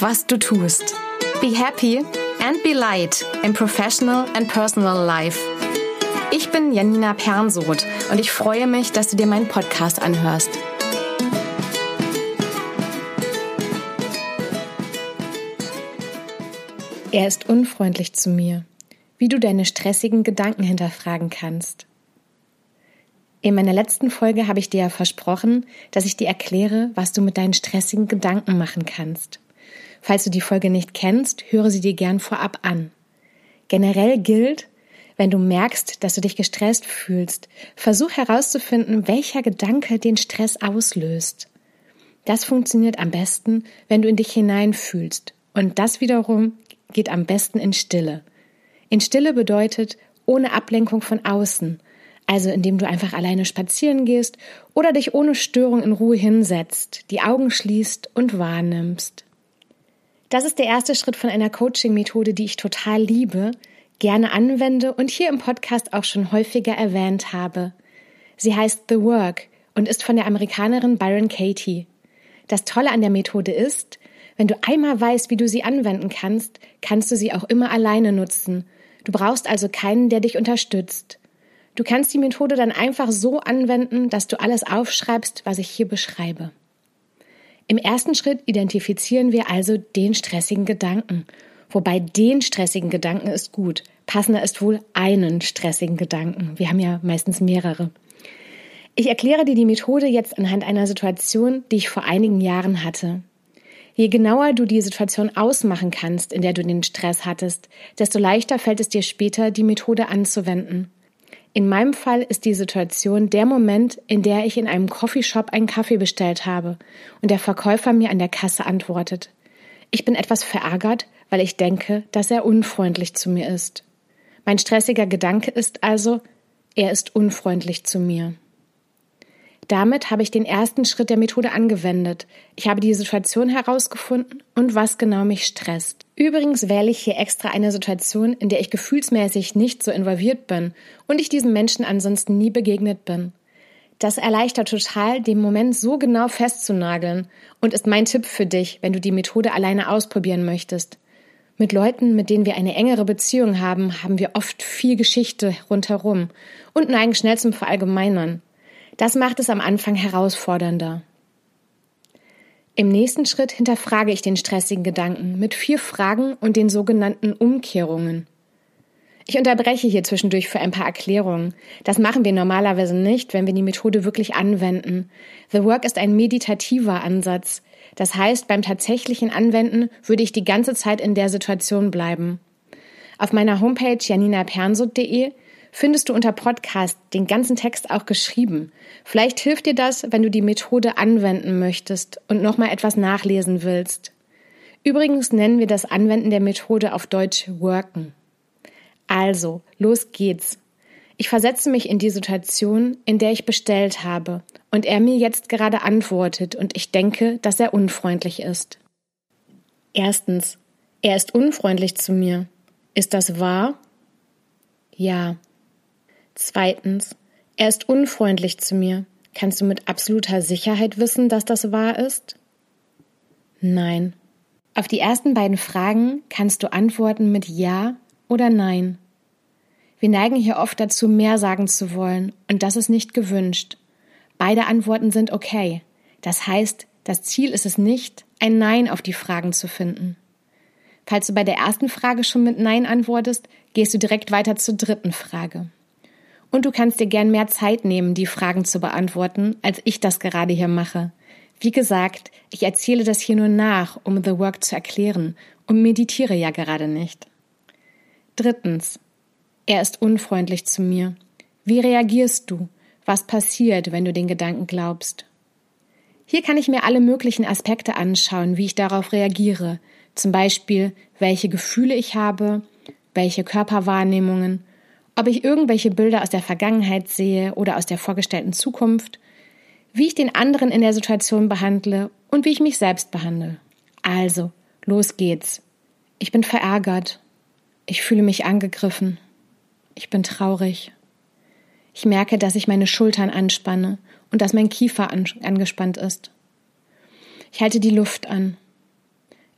was du tust. Be happy and be light in professional and personal life. Ich bin Janina Pernsoth und ich freue mich, dass du dir meinen Podcast anhörst. Er ist unfreundlich zu mir, wie du deine stressigen Gedanken hinterfragen kannst. In meiner letzten Folge habe ich dir ja versprochen, dass ich dir erkläre, was du mit deinen stressigen Gedanken machen kannst. Falls du die Folge nicht kennst, höre sie dir gern vorab an. Generell gilt, wenn du merkst, dass du dich gestresst fühlst, versuch herauszufinden, welcher Gedanke den Stress auslöst. Das funktioniert am besten, wenn du in dich hineinfühlst. Und das wiederum geht am besten in Stille. In Stille bedeutet ohne Ablenkung von außen, also indem du einfach alleine spazieren gehst oder dich ohne Störung in Ruhe hinsetzt, die Augen schließt und wahrnimmst. Das ist der erste Schritt von einer Coaching-Methode, die ich total liebe, gerne anwende und hier im Podcast auch schon häufiger erwähnt habe. Sie heißt The Work und ist von der Amerikanerin Byron Katie. Das Tolle an der Methode ist, wenn du einmal weißt, wie du sie anwenden kannst, kannst du sie auch immer alleine nutzen. Du brauchst also keinen, der dich unterstützt. Du kannst die Methode dann einfach so anwenden, dass du alles aufschreibst, was ich hier beschreibe. Im ersten Schritt identifizieren wir also den stressigen Gedanken. Wobei den stressigen Gedanken ist gut. Passender ist wohl einen stressigen Gedanken. Wir haben ja meistens mehrere. Ich erkläre dir die Methode jetzt anhand einer Situation, die ich vor einigen Jahren hatte. Je genauer du die Situation ausmachen kannst, in der du den Stress hattest, desto leichter fällt es dir später, die Methode anzuwenden. In meinem Fall ist die Situation der Moment, in der ich in einem Coffeeshop einen Kaffee bestellt habe und der Verkäufer mir an der Kasse antwortet. Ich bin etwas verärgert, weil ich denke, dass er unfreundlich zu mir ist. Mein stressiger Gedanke ist also, er ist unfreundlich zu mir. Damit habe ich den ersten Schritt der Methode angewendet. Ich habe die Situation herausgefunden und was genau mich stresst. Übrigens wähle ich hier extra eine Situation, in der ich gefühlsmäßig nicht so involviert bin und ich diesem Menschen ansonsten nie begegnet bin. Das erleichtert total, den Moment so genau festzunageln und ist mein Tipp für dich, wenn du die Methode alleine ausprobieren möchtest. Mit Leuten, mit denen wir eine engere Beziehung haben, haben wir oft viel Geschichte rundherum und neigen schnell zum Verallgemeinern. Das macht es am Anfang herausfordernder. Im nächsten Schritt hinterfrage ich den stressigen Gedanken mit vier Fragen und den sogenannten Umkehrungen. Ich unterbreche hier zwischendurch für ein paar Erklärungen. Das machen wir normalerweise nicht, wenn wir die Methode wirklich anwenden. The Work ist ein meditativer Ansatz. Das heißt, beim tatsächlichen Anwenden würde ich die ganze Zeit in der Situation bleiben. Auf meiner Homepage janinapernsut.de findest du unter Podcast den ganzen Text auch geschrieben. Vielleicht hilft dir das, wenn du die Methode anwenden möchtest und nochmal etwas nachlesen willst. Übrigens nennen wir das Anwenden der Methode auf Deutsch Worken. Also, los geht's. Ich versetze mich in die Situation, in der ich bestellt habe und er mir jetzt gerade antwortet und ich denke, dass er unfreundlich ist. Erstens, er ist unfreundlich zu mir. Ist das wahr? Ja. Zweitens, er ist unfreundlich zu mir. Kannst du mit absoluter Sicherheit wissen, dass das wahr ist? Nein. Auf die ersten beiden Fragen kannst du antworten mit Ja oder Nein. Wir neigen hier oft dazu, mehr sagen zu wollen, und das ist nicht gewünscht. Beide Antworten sind okay. Das heißt, das Ziel ist es nicht, ein Nein auf die Fragen zu finden. Falls du bei der ersten Frage schon mit Nein antwortest, gehst du direkt weiter zur dritten Frage. Und du kannst dir gern mehr Zeit nehmen, die Fragen zu beantworten, als ich das gerade hier mache. Wie gesagt, ich erzähle das hier nur nach, um The Work zu erklären und meditiere ja gerade nicht. Drittens. Er ist unfreundlich zu mir. Wie reagierst du? Was passiert, wenn du den Gedanken glaubst? Hier kann ich mir alle möglichen Aspekte anschauen, wie ich darauf reagiere. Zum Beispiel, welche Gefühle ich habe, welche Körperwahrnehmungen ob ich irgendwelche Bilder aus der Vergangenheit sehe oder aus der vorgestellten Zukunft, wie ich den anderen in der Situation behandle und wie ich mich selbst behandle. Also, los geht's. Ich bin verärgert. Ich fühle mich angegriffen. Ich bin traurig. Ich merke, dass ich meine Schultern anspanne und dass mein Kiefer angespannt ist. Ich halte die Luft an.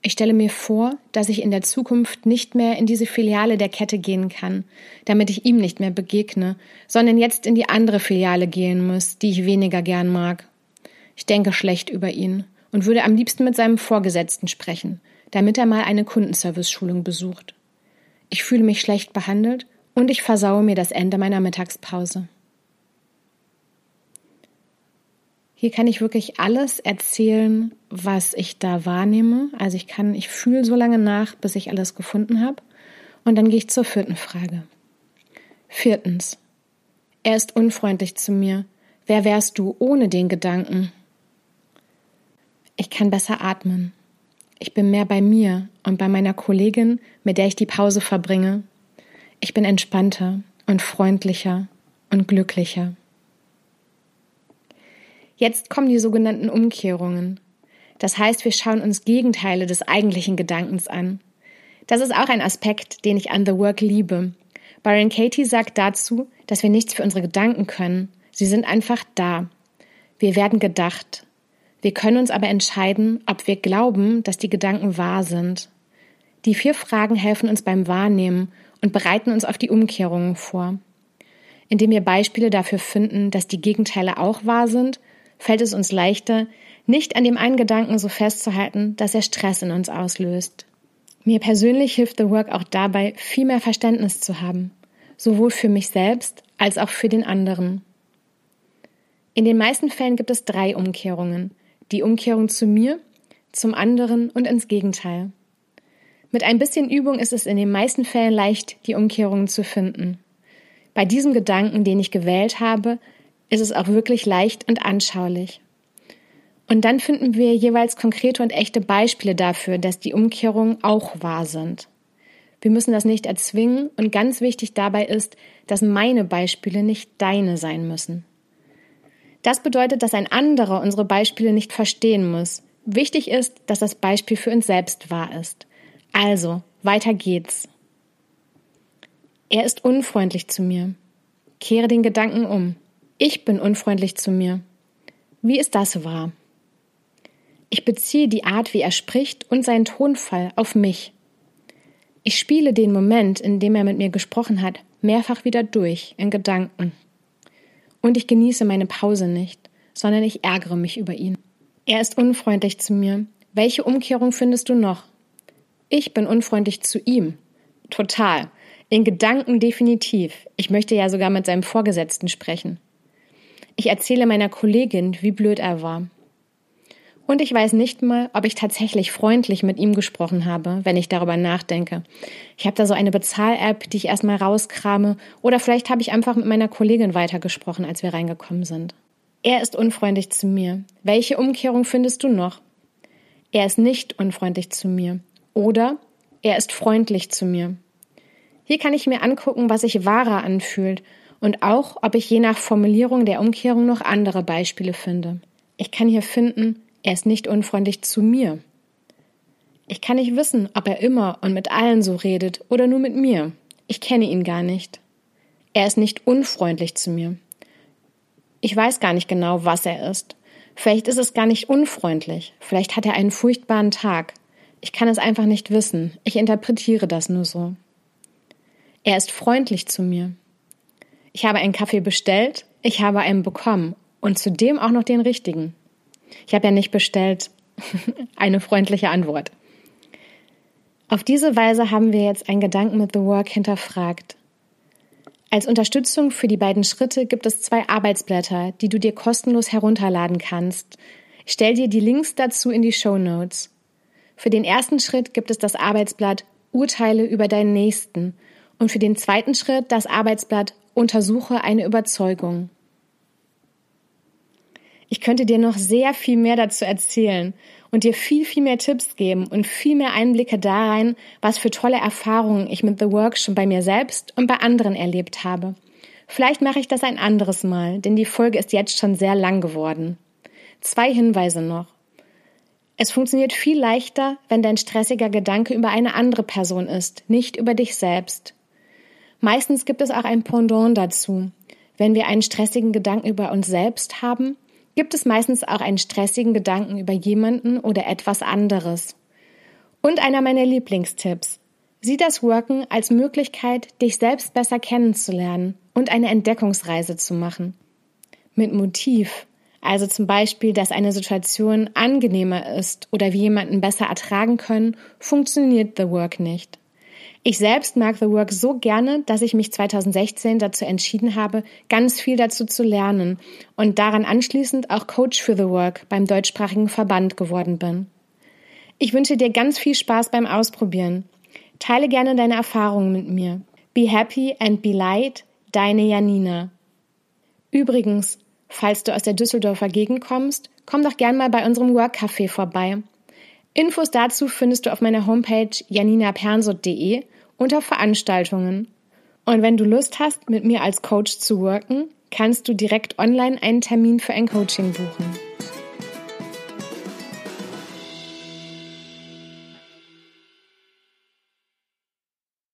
Ich stelle mir vor, dass ich in der Zukunft nicht mehr in diese Filiale der Kette gehen kann, damit ich ihm nicht mehr begegne, sondern jetzt in die andere Filiale gehen muss, die ich weniger gern mag. Ich denke schlecht über ihn und würde am liebsten mit seinem Vorgesetzten sprechen, damit er mal eine Kundenservice-Schulung besucht. Ich fühle mich schlecht behandelt und ich versaue mir das Ende meiner Mittagspause. Hier kann ich wirklich alles erzählen, was ich da wahrnehme. Also ich kann, ich fühle so lange nach, bis ich alles gefunden habe. Und dann gehe ich zur vierten Frage. Viertens. Er ist unfreundlich zu mir. Wer wärst du ohne den Gedanken? Ich kann besser atmen. Ich bin mehr bei mir und bei meiner Kollegin, mit der ich die Pause verbringe. Ich bin entspannter und freundlicher und glücklicher. Jetzt kommen die sogenannten Umkehrungen. Das heißt, wir schauen uns Gegenteile des eigentlichen Gedankens an. Das ist auch ein Aspekt, den ich an The Work liebe. Byron Katie sagt dazu, dass wir nichts für unsere Gedanken können. Sie sind einfach da. Wir werden gedacht. Wir können uns aber entscheiden, ob wir glauben, dass die Gedanken wahr sind. Die vier Fragen helfen uns beim Wahrnehmen und bereiten uns auf die Umkehrungen vor. Indem wir Beispiele dafür finden, dass die Gegenteile auch wahr sind fällt es uns leichter, nicht an dem einen Gedanken so festzuhalten, dass er Stress in uns auslöst. Mir persönlich hilft The Work auch dabei, viel mehr Verständnis zu haben, sowohl für mich selbst als auch für den anderen. In den meisten Fällen gibt es drei Umkehrungen. Die Umkehrung zu mir, zum anderen und ins Gegenteil. Mit ein bisschen Übung ist es in den meisten Fällen leicht, die Umkehrungen zu finden. Bei diesem Gedanken, den ich gewählt habe, ist es auch wirklich leicht und anschaulich. Und dann finden wir jeweils konkrete und echte Beispiele dafür, dass die Umkehrungen auch wahr sind. Wir müssen das nicht erzwingen und ganz wichtig dabei ist, dass meine Beispiele nicht deine sein müssen. Das bedeutet, dass ein anderer unsere Beispiele nicht verstehen muss. Wichtig ist, dass das Beispiel für uns selbst wahr ist. Also, weiter geht's. Er ist unfreundlich zu mir. Kehre den Gedanken um. Ich bin unfreundlich zu mir. Wie ist das wahr? Ich beziehe die Art, wie er spricht und seinen Tonfall auf mich. Ich spiele den Moment, in dem er mit mir gesprochen hat, mehrfach wieder durch in Gedanken. Und ich genieße meine Pause nicht, sondern ich ärgere mich über ihn. Er ist unfreundlich zu mir. Welche Umkehrung findest du noch? Ich bin unfreundlich zu ihm. Total. In Gedanken definitiv. Ich möchte ja sogar mit seinem Vorgesetzten sprechen. Ich erzähle meiner Kollegin, wie blöd er war. Und ich weiß nicht mal, ob ich tatsächlich freundlich mit ihm gesprochen habe, wenn ich darüber nachdenke. Ich habe da so eine Bezahl-App, die ich erstmal rauskrame, oder vielleicht habe ich einfach mit meiner Kollegin weitergesprochen, als wir reingekommen sind. Er ist unfreundlich zu mir. Welche Umkehrung findest du noch? Er ist nicht unfreundlich zu mir. Oder er ist freundlich zu mir. Hier kann ich mir angucken, was sich wahrer anfühlt und auch, ob ich je nach Formulierung der Umkehrung noch andere Beispiele finde. Ich kann hier finden, er ist nicht unfreundlich zu mir. Ich kann nicht wissen, ob er immer und mit allen so redet oder nur mit mir. Ich kenne ihn gar nicht. Er ist nicht unfreundlich zu mir. Ich weiß gar nicht genau, was er ist. Vielleicht ist es gar nicht unfreundlich. Vielleicht hat er einen furchtbaren Tag. Ich kann es einfach nicht wissen. Ich interpretiere das nur so. Er ist freundlich zu mir. Ich habe einen Kaffee bestellt, ich habe einen bekommen und zudem auch noch den richtigen. Ich habe ja nicht bestellt eine freundliche Antwort. Auf diese Weise haben wir jetzt einen Gedanken mit The Work hinterfragt. Als Unterstützung für die beiden Schritte gibt es zwei Arbeitsblätter, die du dir kostenlos herunterladen kannst. Ich stell dir die Links dazu in die Show Notes. Für den ersten Schritt gibt es das Arbeitsblatt Urteile über deinen Nächsten und für den zweiten Schritt das Arbeitsblatt Untersuche eine Überzeugung. Ich könnte dir noch sehr viel mehr dazu erzählen und dir viel, viel mehr Tipps geben und viel mehr Einblicke da rein, was für tolle Erfahrungen ich mit The Work schon bei mir selbst und bei anderen erlebt habe. Vielleicht mache ich das ein anderes Mal, denn die Folge ist jetzt schon sehr lang geworden. Zwei Hinweise noch. Es funktioniert viel leichter, wenn dein stressiger Gedanke über eine andere Person ist, nicht über dich selbst. Meistens gibt es auch ein Pendant dazu. Wenn wir einen stressigen Gedanken über uns selbst haben, gibt es meistens auch einen stressigen Gedanken über jemanden oder etwas anderes. Und einer meiner Lieblingstipps. Sieh das Worken als Möglichkeit, dich selbst besser kennenzulernen und eine Entdeckungsreise zu machen. Mit Motiv, also zum Beispiel, dass eine Situation angenehmer ist oder wir jemanden besser ertragen können, funktioniert The Work nicht. Ich selbst mag The Work so gerne, dass ich mich 2016 dazu entschieden habe, ganz viel dazu zu lernen und daran anschließend auch Coach für The Work beim deutschsprachigen Verband geworden bin. Ich wünsche dir ganz viel Spaß beim Ausprobieren. Teile gerne deine Erfahrungen mit mir. Be happy and be light, deine Janina. Übrigens, falls du aus der Düsseldorfer Gegend kommst, komm doch gern mal bei unserem Work Café vorbei. Infos dazu findest du auf meiner Homepage janinapernsot.de unter Veranstaltungen. Und wenn du Lust hast, mit mir als Coach zu worken, kannst du direkt online einen Termin für ein Coaching buchen.